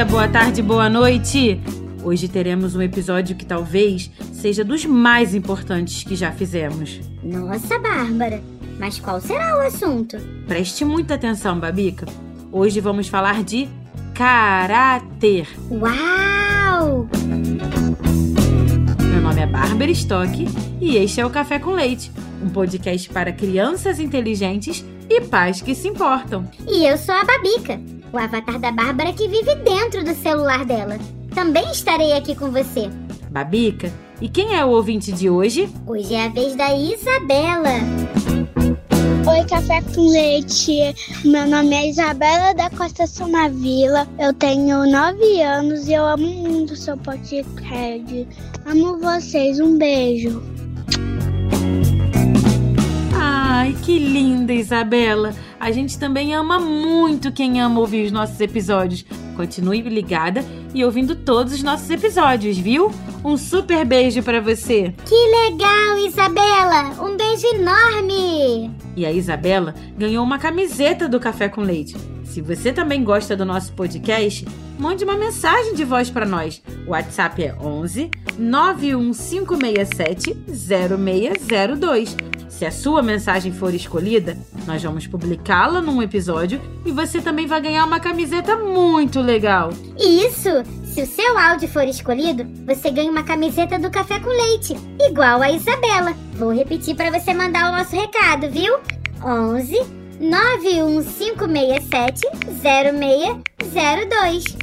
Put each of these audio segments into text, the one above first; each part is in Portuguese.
Dia, boa tarde, boa noite! Hoje teremos um episódio que talvez seja dos mais importantes que já fizemos. Nossa, Bárbara, mas qual será o assunto? Preste muita atenção, Babica. Hoje vamos falar de caráter. Uau! Meu nome é Bárbara Stock e este é o Café com Leite, um podcast para crianças inteligentes e pais que se importam. E eu sou a Babica, o avatar da Bárbara que vive dentro do celular dela. Também estarei aqui com você. Babica, e quem é o ouvinte de hoje? Hoje é a vez da Isabela. Oi, café com leite. Meu nome é Isabela da Costa Sonavila. Eu tenho nove anos e eu amo muito o seu podcast. Amo vocês. Um beijo. Ai, que linda, Isabela! A gente também ama muito quem ama ouvir os nossos episódios. Continue ligada e ouvindo todos os nossos episódios, viu? Um super beijo para você! Que legal, Isabela! Um beijo enorme! E a Isabela ganhou uma camiseta do Café com Leite. Se você também gosta do nosso podcast, mande uma mensagem de voz para nós. O WhatsApp é 11 91567 0602. Se a sua mensagem for escolhida, nós vamos publicá-la num episódio e você também vai ganhar uma camiseta muito legal. Isso! Se o seu áudio for escolhido, você ganha uma camiseta do Café com Leite, igual a Isabela. Vou repetir para você mandar o nosso recado, viu? 11 91567 0602.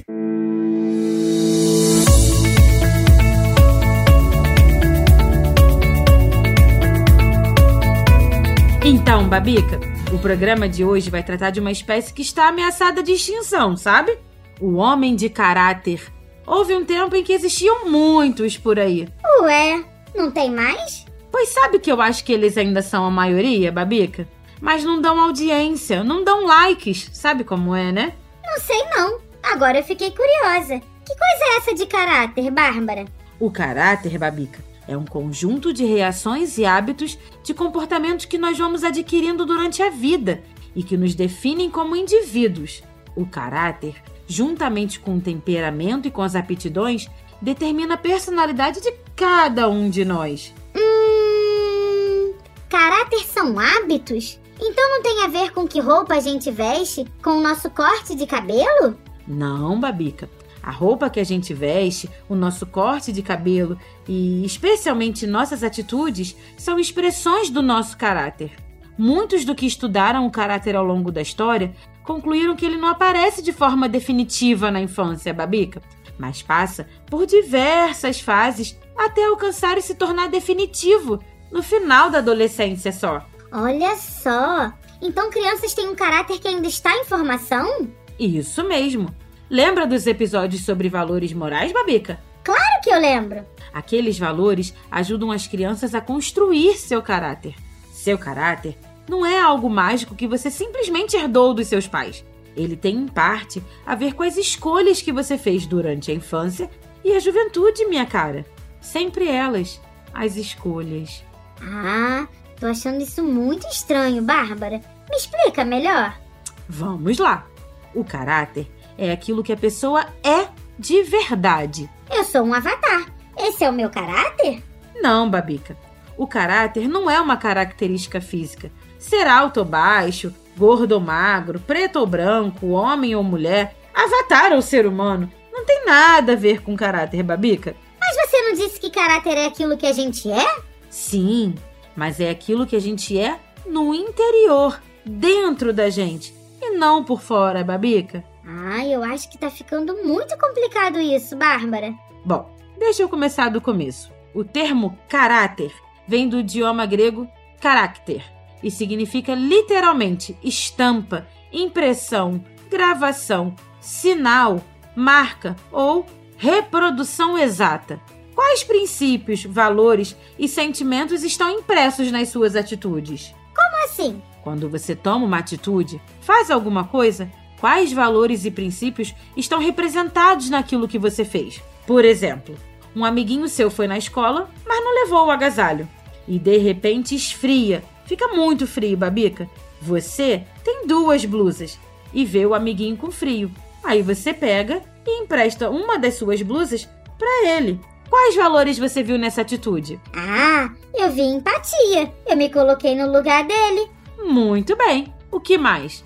Então, Babica, o programa de hoje vai tratar de uma espécie que está ameaçada de extinção, sabe? O homem de caráter. Houve um tempo em que existiam muitos por aí. Ué, não tem mais? Pois sabe que eu acho que eles ainda são a maioria, Babica? Mas não dão audiência, não dão likes, sabe como é, né? Não sei não. Agora eu fiquei curiosa. Que coisa é essa de caráter, Bárbara? O caráter, Babica, é um conjunto de reações e hábitos de comportamentos que nós vamos adquirindo durante a vida e que nos definem como indivíduos. O caráter, juntamente com o temperamento e com as aptidões, determina a personalidade de cada um de nós. Hum. Caráter são hábitos? Então não tem a ver com que roupa a gente veste, com o nosso corte de cabelo? Não, Babica. A roupa que a gente veste, o nosso corte de cabelo e especialmente nossas atitudes são expressões do nosso caráter. Muitos do que estudaram o caráter ao longo da história concluíram que ele não aparece de forma definitiva na infância, Babica, mas passa por diversas fases até alcançar e se tornar definitivo no final da adolescência só. Olha só! Então crianças têm um caráter que ainda está em formação? Isso mesmo. Lembra dos episódios sobre valores morais, Babica? Claro que eu lembro! Aqueles valores ajudam as crianças a construir seu caráter. Seu caráter não é algo mágico que você simplesmente herdou dos seus pais. Ele tem, em parte, a ver com as escolhas que você fez durante a infância e a juventude, minha cara. Sempre elas, as escolhas. Ah, tô achando isso muito estranho, Bárbara. Me explica melhor. Vamos lá. O caráter é aquilo que a pessoa é de verdade. Eu sou um avatar. Esse é o meu caráter? Não, Babica. O caráter não é uma característica física. Ser alto ou baixo, gordo ou magro, preto ou branco, homem ou mulher, avatar ou ser humano, não tem nada a ver com caráter, Babica. Mas você não disse que caráter é aquilo que a gente é? Sim, mas é aquilo que a gente é no interior, dentro da gente, e não por fora, Babica. Ah, eu acho que tá ficando muito complicado isso, Bárbara. Bom, deixa eu começar do começo. O termo caráter vem do idioma grego carácter e significa literalmente estampa, impressão, gravação, sinal, marca ou reprodução exata. Quais princípios, valores e sentimentos estão impressos nas suas atitudes? Como assim? Quando você toma uma atitude, faz alguma coisa, quais valores e princípios estão representados naquilo que você fez? Por exemplo, um amiguinho seu foi na escola, mas não levou o agasalho. E de repente esfria. Fica muito frio, Babica. Você tem duas blusas e vê o amiguinho com frio. Aí você pega e empresta uma das suas blusas para ele. Quais valores você viu nessa atitude? Ah, eu vi empatia. Eu me coloquei no lugar dele. Muito bem. O que mais?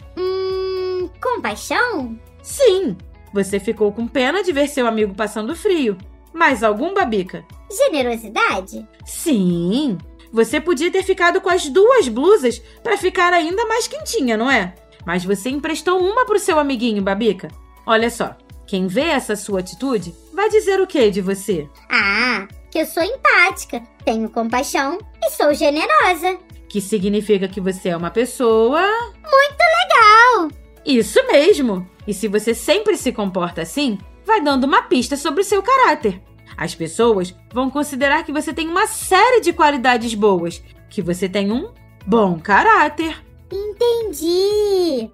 Compaixão? Sim, você ficou com pena de ver seu amigo passando frio. Mais algum, Babica? Generosidade? Sim, você podia ter ficado com as duas blusas para ficar ainda mais quentinha, não é? Mas você emprestou uma pro seu amiguinho, Babica. Olha só, quem vê essa sua atitude vai dizer o que de você? Ah, que eu sou empática, tenho compaixão e sou generosa. Que significa que você é uma pessoa. Legal! Isso mesmo! E se você sempre se comporta assim, vai dando uma pista sobre o seu caráter. As pessoas vão considerar que você tem uma série de qualidades boas, que você tem um bom caráter. Entendi!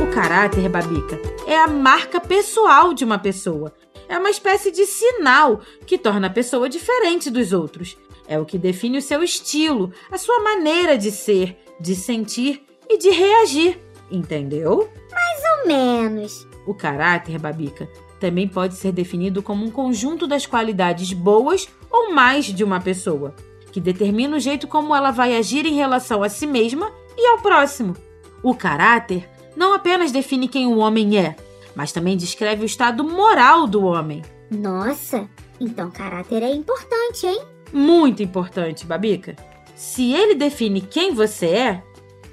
O caráter, Babica, é a marca pessoal de uma pessoa. É uma espécie de sinal que torna a pessoa diferente dos outros. É o que define o seu estilo, a sua maneira de ser, de sentir e de reagir. Entendeu? Mais ou menos. O caráter, Babica, também pode ser definido como um conjunto das qualidades boas ou mais de uma pessoa, que determina o jeito como ela vai agir em relação a si mesma e ao próximo. O caráter não apenas define quem o homem é, mas também descreve o estado moral do homem. Nossa, então caráter é importante, hein? Muito importante, Babica. Se ele define quem você é,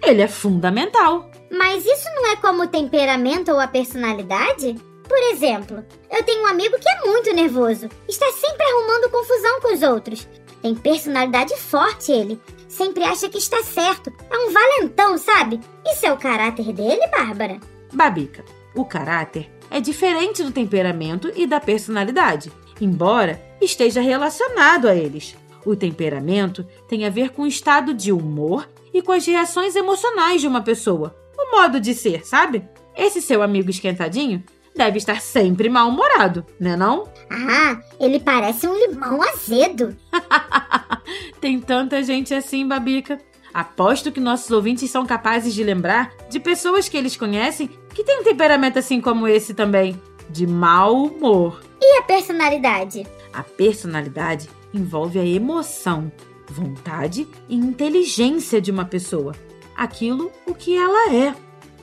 ele é fundamental. Mas isso não é como o temperamento ou a personalidade? Por exemplo, eu tenho um amigo que é muito nervoso, está sempre arrumando confusão com os outros. Tem personalidade forte ele, sempre acha que está certo, é um valentão, sabe? Isso é o caráter dele, Bárbara? Babica, o caráter é diferente do temperamento e da personalidade, embora esteja relacionado a eles. O temperamento tem a ver com o estado de humor e com as reações emocionais de uma pessoa, o modo de ser, sabe? Esse seu amigo esquentadinho deve estar sempre mal-humorado, né não? Ah, ele parece um limão azedo. Tem tanta gente assim, Babica. Aposto que nossos ouvintes são capazes de lembrar de pessoas que eles conhecem que têm um temperamento assim como esse também, de mau humor. E a personalidade? A personalidade envolve a emoção, vontade e inteligência de uma pessoa, aquilo o que ela é.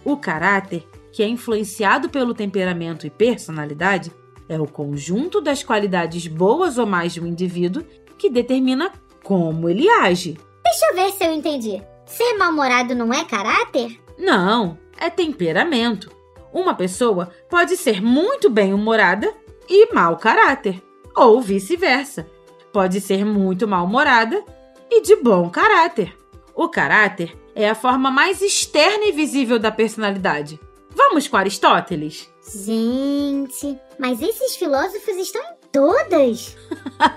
O caráter, que é influenciado pelo temperamento e personalidade, é o conjunto das qualidades boas ou mais de um indivíduo que determina como ele age. Deixa eu ver se eu entendi. Ser mal-humorado não é caráter? Não, é temperamento. Uma pessoa pode ser muito bem-humorada e mau caráter, ou vice-versa. Pode ser muito mal-humorada e de bom caráter. O caráter é a forma mais externa e visível da personalidade. Vamos com Aristóteles? Gente, mas esses filósofos estão em todas.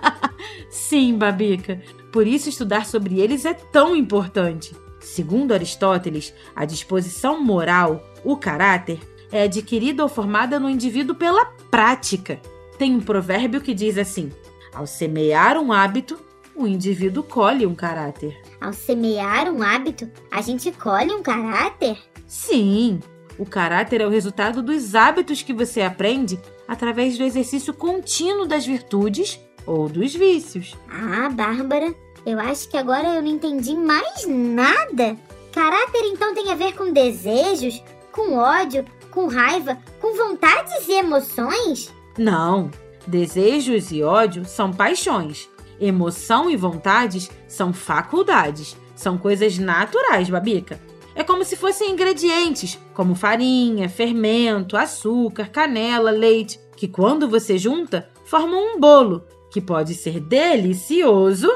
Sim, Babica. Por isso estudar sobre eles é tão importante. Segundo Aristóteles, a disposição moral, o caráter, é adquirida ou formada no indivíduo pela prática. Tem um provérbio que diz assim: ao semear um hábito, o indivíduo colhe um caráter. Ao semear um hábito, a gente colhe um caráter? Sim, o caráter é o resultado dos hábitos que você aprende através do exercício contínuo das virtudes ou dos vícios. Ah, Bárbara, eu acho que agora eu não entendi mais nada. Caráter então tem a ver com desejos, com ódio, com raiva, com vontades e emoções? Não, desejos e ódio são paixões. Emoção e vontades são faculdades, são coisas naturais, Babica. É como se fossem ingredientes, como farinha, fermento, açúcar, canela, leite, que quando você junta, formam um bolo, que pode ser delicioso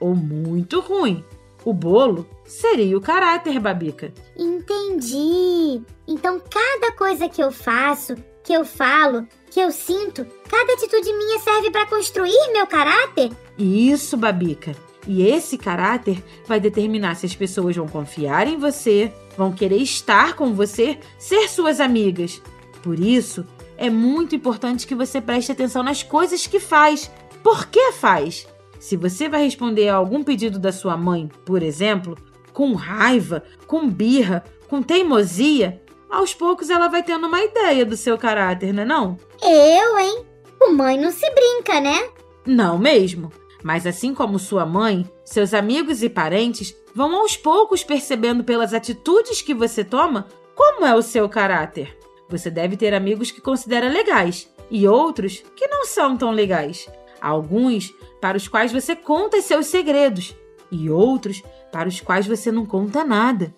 ou muito ruim. O bolo seria o caráter, Babica. Entendi. Então, cada coisa que eu faço, que eu falo, que eu sinto, cada atitude minha serve para construir meu caráter? Isso, Babica. E esse caráter vai determinar se as pessoas vão confiar em você, vão querer estar com você, ser suas amigas. Por isso, é muito importante que você preste atenção nas coisas que faz. Por que faz? Se você vai responder a algum pedido da sua mãe, por exemplo, com raiva, com birra, com teimosia, aos poucos ela vai tendo uma ideia do seu caráter, não é não? Eu, hein? Com mãe não se brinca, né? Não mesmo. Mas assim como sua mãe, seus amigos e parentes vão aos poucos percebendo pelas atitudes que você toma como é o seu caráter. Você deve ter amigos que considera legais e outros que não são tão legais. Alguns para os quais você conta seus segredos e outros para os quais você não conta nada.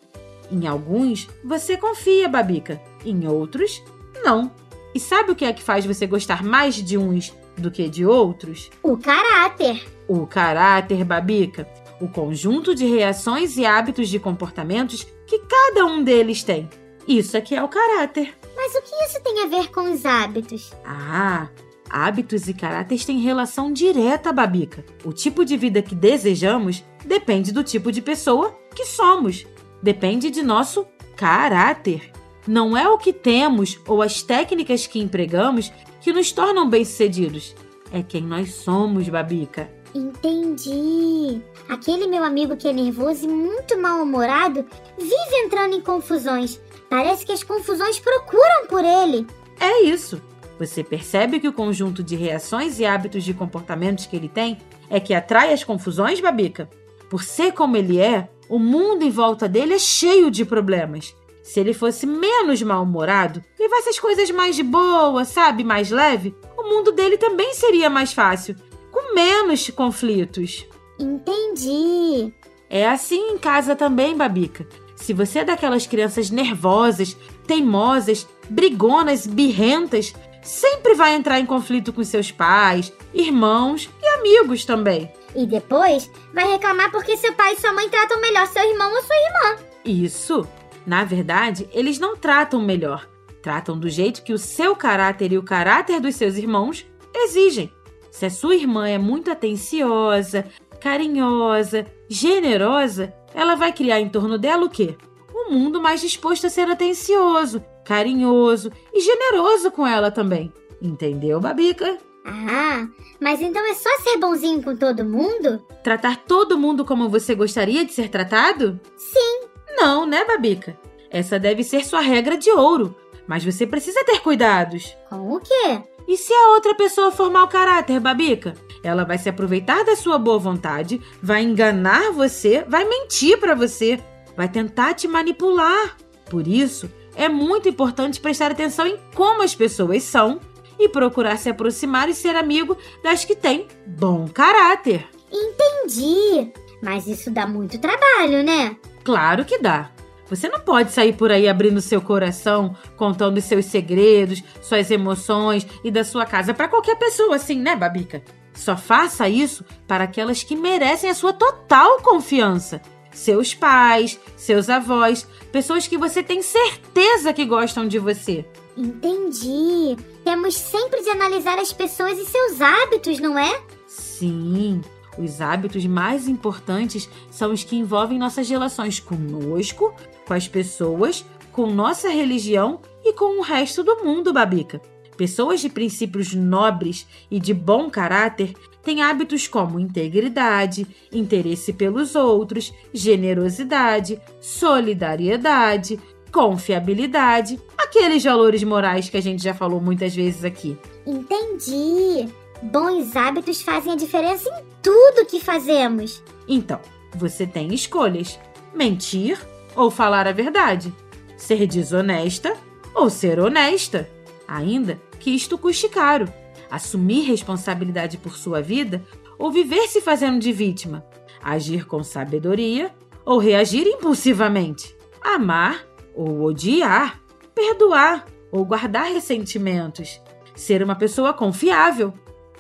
Em alguns, você confia, Babica. Em outros, não. E sabe o que é que faz você gostar mais de uns do que de outros? O caráter. O caráter, Babica. O conjunto de reações e hábitos de comportamentos que cada um deles tem. Isso aqui é o caráter. Mas o que isso tem a ver com os hábitos? Ah, hábitos e caráteres têm relação direta, Babica. O tipo de vida que desejamos depende do tipo de pessoa que somos. Depende de nosso caráter. Não é o que temos ou as técnicas que empregamos que nos tornam bem-sucedidos. É quem nós somos, Babica. Entendi. Aquele meu amigo que é nervoso e muito mal-humorado vive entrando em confusões. Parece que as confusões procuram por ele. É isso. Você percebe que o conjunto de reações e hábitos de comportamentos que ele tem é que atrai as confusões, Babica? Por ser como ele é, o mundo em volta dele é cheio de problemas. Se ele fosse menos mal-humorado, levasse as coisas mais de boa, sabe, mais leve, o mundo dele também seria mais fácil, com menos conflitos. Entendi. É assim em casa também, Babica. Se você é daquelas crianças nervosas, teimosas, brigonas, birrentas, sempre vai entrar em conflito com seus pais, irmãos e amigos também. E depois vai reclamar porque seu pai e sua mãe tratam melhor seu irmão ou sua irmã. Isso. Na verdade, eles não tratam melhor. Tratam do jeito que o seu caráter e o caráter dos seus irmãos exigem. Se a sua irmã é muito atenciosa, carinhosa, generosa, ela vai criar em torno dela o quê? Um mundo mais disposto a ser atencioso, carinhoso e generoso com ela também. Entendeu, Babica? Ah, mas então é só ser bonzinho com todo mundo? Tratar todo mundo como você gostaria de ser tratado? Sim. Não, né, Babica? Essa deve ser sua regra de ouro. Mas você precisa ter cuidados. Com o quê? E se a outra pessoa for mau caráter, Babica? Ela vai se aproveitar da sua boa vontade, vai enganar você, vai mentir para você, vai tentar te manipular. Por isso, é muito importante prestar atenção em como as pessoas são e procurar se aproximar e ser amigo das que têm bom caráter. Entendi. Mas isso dá muito trabalho, né? Claro que dá. Você não pode sair por aí abrindo seu coração, contando seus segredos, suas emoções e da sua casa para qualquer pessoa assim, né, Babica? Só faça isso para aquelas que merecem a sua total confiança. Seus pais, seus avós, pessoas que você tem certeza que gostam de você. Entendi. Temos sempre de analisar as pessoas e seus hábitos, não é? Sim. Os hábitos mais importantes são os que envolvem nossas relações conosco, com as pessoas, com nossa religião e com o resto do mundo, Babica. Pessoas de princípios nobres e de bom caráter têm hábitos como integridade, interesse pelos outros, generosidade, solidariedade, confiabilidade, aqueles valores morais que a gente já falou muitas vezes aqui. Entendi. Bons hábitos fazem a diferença em tudo que fazemos. Então, você tem escolhas: mentir ou falar a verdade, ser desonesta ou ser honesta. Ainda que isto custe caro. Assumir responsabilidade por sua vida ou viver se fazendo de vítima. Agir com sabedoria ou reagir impulsivamente. Amar ou odiar. Perdoar ou guardar ressentimentos. Ser uma pessoa confiável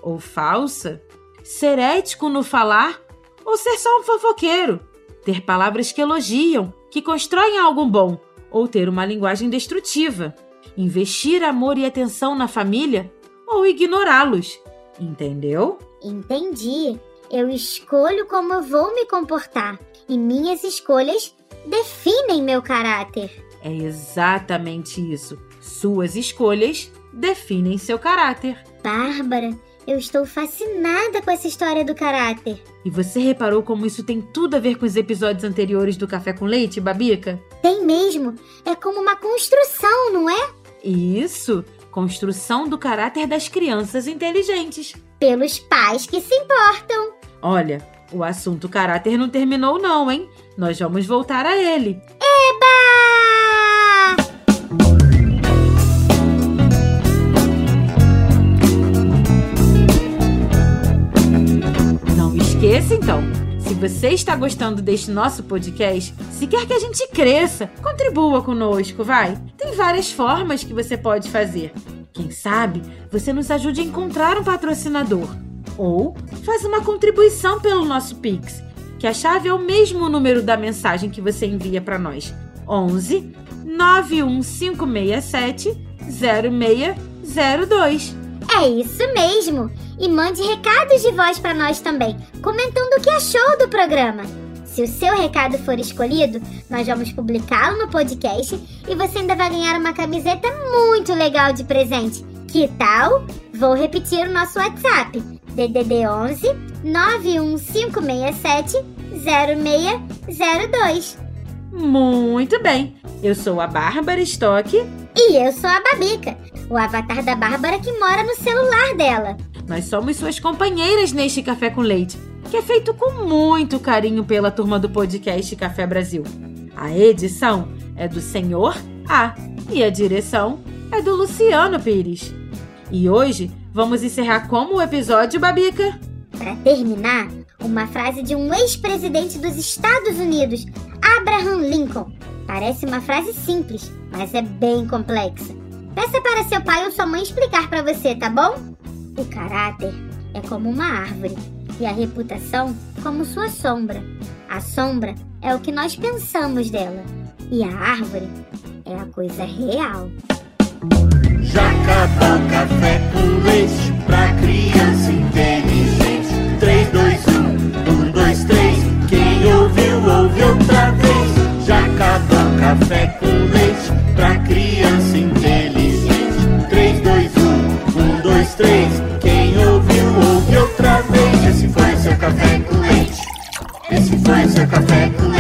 ou falsa. Ser ético no falar ou ser só um fofoqueiro. ter palavras que elogiam, que constroem algo bom, ou ter uma linguagem destrutiva, investir amor e atenção na família ou ignorá-los. Entendeu? Entendi. Eu escolho como eu vou me comportar e minhas escolhas definem meu caráter. É exatamente isso. Suas escolhas definem seu caráter. Bárbara, eu estou fascinada com essa história do caráter. E você reparou como isso tem tudo a ver com os episódios anteriores do Café com Leite, Babica? Tem mesmo. É como uma construção, não é? Isso! Construção do caráter das crianças inteligentes. Pelos pais que se importam. Olha, o assunto caráter não terminou, não, hein? Nós vamos voltar a ele. Você está gostando deste nosso podcast, se quer que a gente cresça, contribua conosco, vai. Tem várias formas que você pode fazer. Quem sabe você nos ajude a encontrar um patrocinador. Ou faz uma contribuição pelo nosso Pix, que a chave é o mesmo número da mensagem que você envia para nós. 11 91567 0602. É isso mesmo. E mande recados de voz para nós também, comentando o que achou do programa. Se o seu recado for escolhido, nós vamos publicá-lo no podcast e você ainda vai ganhar uma camiseta muito legal de presente. Que tal? Vou repetir o nosso WhatsApp: DDD 11 91567 0602. Muito bem. Eu sou a Bárbara Stock. E eu sou a Babica, o avatar da Bárbara que mora no celular dela. Nós somos suas companheiras neste Café com Leite, que é feito com muito carinho pela turma do podcast Café Brasil. A edição é do Senhor A e a direção é do Luciano Pires. E hoje vamos encerrar como o episódio, Babica? Para terminar, uma frase de um ex-presidente dos Estados Unidos, Abraham Lincoln. Parece uma frase simples, mas é bem complexa. Peça para seu pai ou sua mãe explicar para você, tá bom? O caráter é como uma árvore e a reputação como sua sombra. A sombra é o que nós pensamos dela e a árvore é a coisa real. Já acabou café com leite pra criança inteligente. 3, 2, 1, 1, 2, 3. Quem ouviu, ouve outra vez. Já acabou café seu café